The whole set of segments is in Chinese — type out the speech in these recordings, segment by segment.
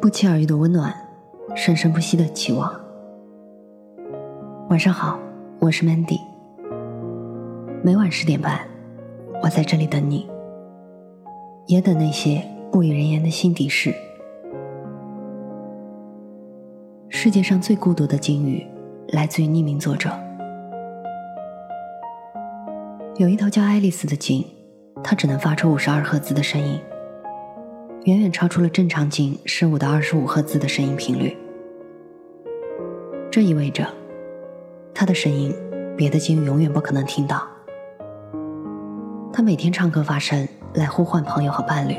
不期而遇的温暖，生生不息的期望。晚上好，我是 Mandy。每晚十点半，我在这里等你，也等那些不与人言的心底事。世界上最孤独的鲸鱼，来自于匿名作者。有一头叫爱丽丝的鲸，它只能发出五十二赫兹的声音。远远超出了正常鲸十五到二十五赫兹的声音频率，这意味着，它的声音，别的鲸永远不可能听到。它每天唱歌发声来呼唤朋友和伴侣，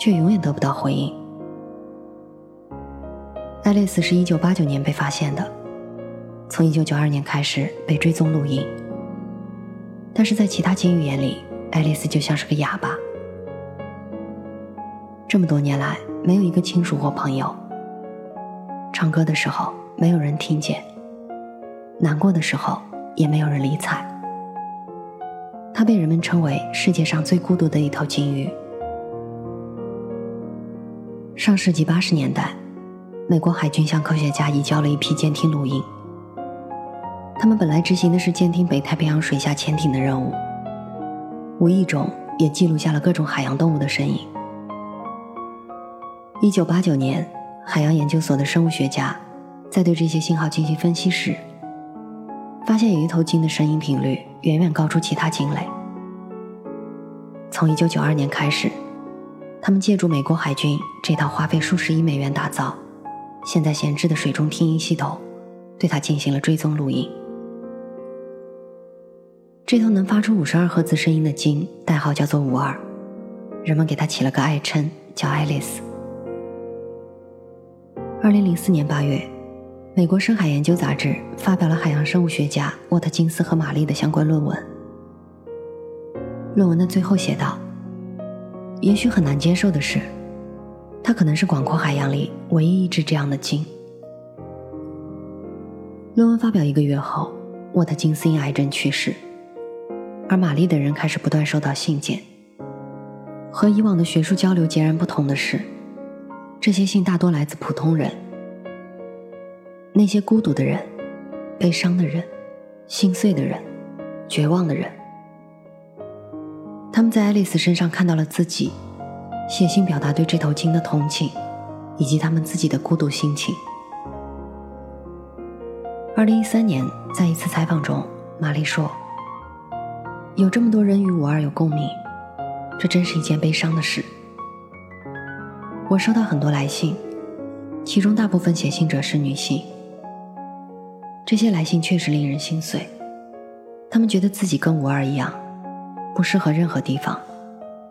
却永远得不到回应。爱丽丝是一九八九年被发现的，从一九九二年开始被追踪录音，但是在其他鲸鱼眼里，爱丽丝就像是个哑巴。这么多年来，没有一个亲属或朋友。唱歌的时候，没有人听见；难过的时候，也没有人理睬。它被人们称为世界上最孤独的一头鲸鱼。上世纪八十年代，美国海军向科学家移交了一批监听录音。他们本来执行的是监听北太平洋水下潜艇的任务，无意中也记录下了各种海洋动物的身影。一九八九年，海洋研究所的生物学家在对这些信号进行分析时，发现有一头鲸的声音频率远远高出其他鲸类。从一九九二年开始，他们借助美国海军这套花费数十亿美元打造、现在闲置的水中听音系统，对它进行了追踪录音。这头能发出五十二赫兹声音的鲸，代号叫做五二，人们给它起了个爱称，叫爱丽丝。二零零四年八月，美国深海研究杂志发表了海洋生物学家沃特金斯和玛丽的相关论文。论文的最后写道：“也许很难接受的是，它可能是广阔海洋里唯一一只这样的鲸。”论文发表一个月后，沃特金斯因癌症去世，而玛丽的人开始不断收到信件。和以往的学术交流截然不同的是。这些信大多来自普通人，那些孤独的人、悲伤的人、心碎的人、绝望的人。他们在爱丽丝身上看到了自己，写信表达对这头鲸的同情，以及他们自己的孤独心情。二零一三年，在一次采访中，玛丽说：“有这么多人与五二有共鸣，这真是一件悲伤的事。”我收到很多来信，其中大部分写信者是女性。这些来信确实令人心碎，他们觉得自己跟五二一样，不适合任何地方，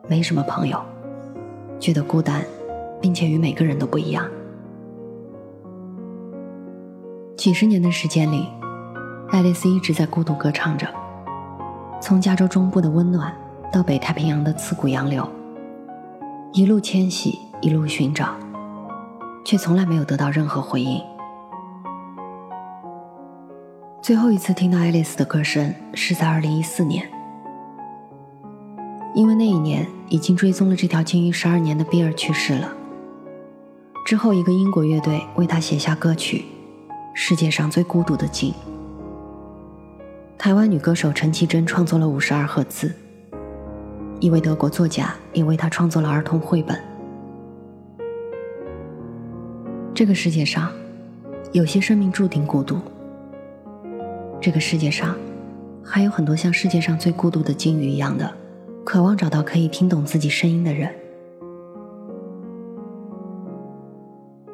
没什么朋友，觉得孤单，并且与每个人都不一样。几十年的时间里，爱丽丝一直在孤独歌唱着，从加州中部的温暖到北太平洋的刺骨洋流，一路迁徙。一路寻找，却从来没有得到任何回应。最后一次听到爱丽丝的歌声是在二零一四年，因为那一年已经追踪了这条鲸鱼十二年的比尔去世了。之后，一个英国乐队为他写下歌曲《世界上最孤独的鲸》。台湾女歌手陈绮贞创作了五十二赫兹，一位德国作家也为她创作了儿童绘本。这个世界上，有些生命注定孤独。这个世界上，还有很多像世界上最孤独的鲸鱼一样的，渴望找到可以听懂自己声音的人。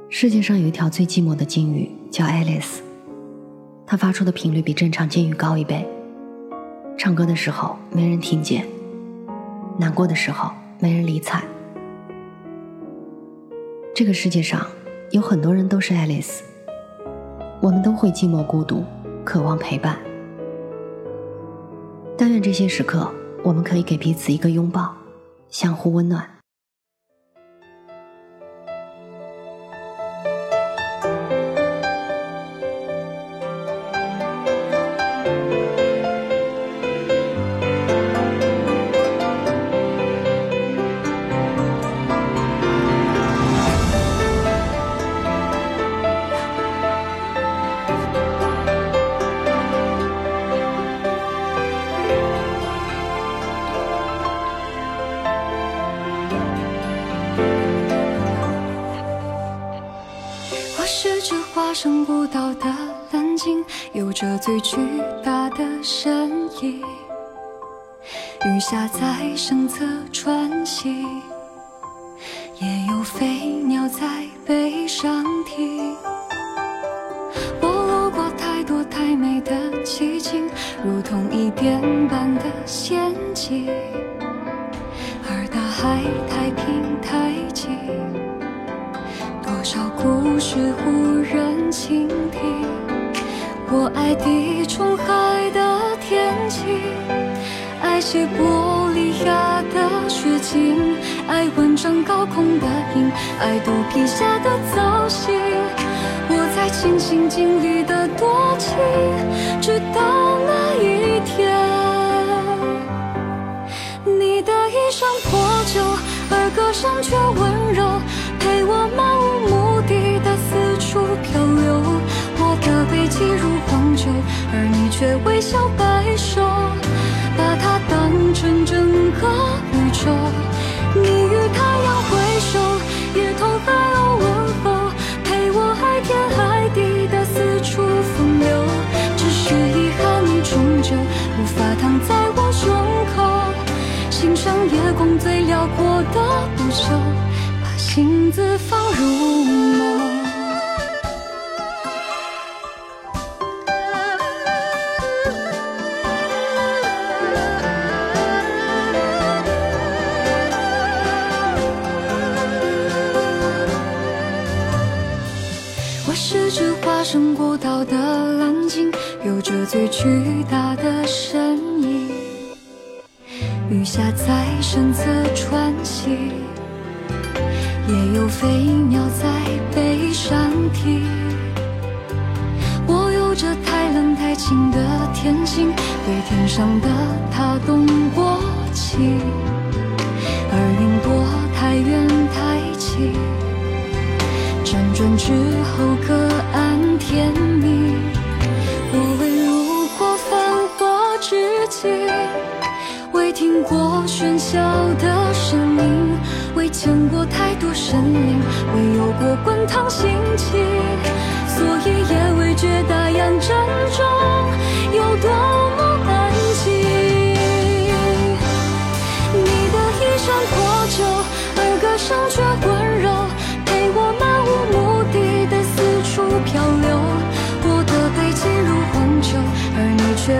世界上有一条最寂寞的鲸鱼，叫爱丽丝。它发出的频率比正常鲸鱼高一倍。唱歌的时候没人听见，难过的时候没人理睬。这个世界上。有很多人都是爱丽丝，我们都会寂寞孤独，渴望陪伴。但愿这些时刻，我们可以给彼此一个拥抱，相互温暖。着最巨大的身影。鱼虾在身侧穿行，也有飞鸟在背上停。我路过太多太美的奇景，如同一遍般的仙境。而大海太平太静，多少故事无人倾听。我爱地中海的天晴，爱西伯利亚的雪景，爱万丈高空的鹰，爱肚皮下的藻荇。我在尽心尽力的多情，直到那一天。声破旧，而歌声却温的背脊如黄酒，而你却微笑摆首，把它当成整个宇宙。你与太阳挥手，也同海鸥问候，陪我爱天爱地的四处风流。只是遗憾，你终究无法躺在我胸口。欣赏夜空最辽阔的不朽，把心字放入梦。有着最巨大的身影。雨下在身侧穿行，也有飞鸟在背上停。我有着太冷太清的天性，对天上的他动过情，而云朵太远太轻，辗转之后各安天未听过喧嚣的声音，未见过太多神灵，未有过滚烫心情，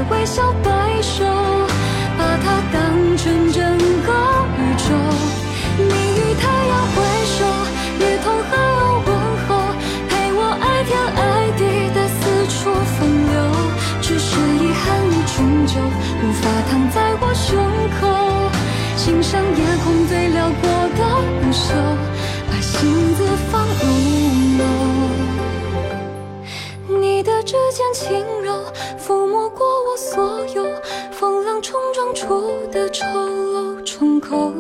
微笑摆首。把它当成整个宇宙，你与太阳挥手，也同海鸥问候，陪我爱天爱地的四处风流。只是遗憾，你终究无法躺在我胸口，欣赏夜空最辽阔的不朽，把心字放指尖轻柔，抚摸过我所有。风浪冲撞出的丑陋疮口，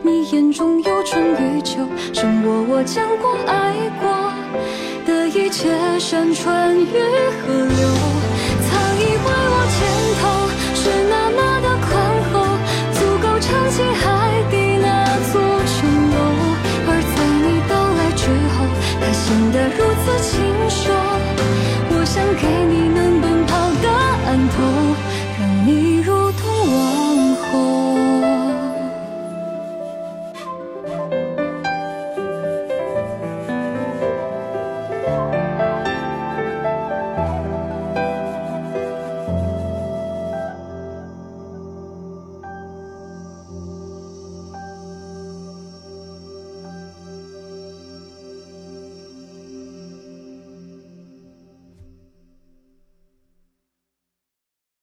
你眼中有春与秋，胜过我见过爱过的一切山川与河流。曾以为我肩头是那么的宽厚，足够撑起海底那座琼楼，而在你到来之后，它显得如此清瘦。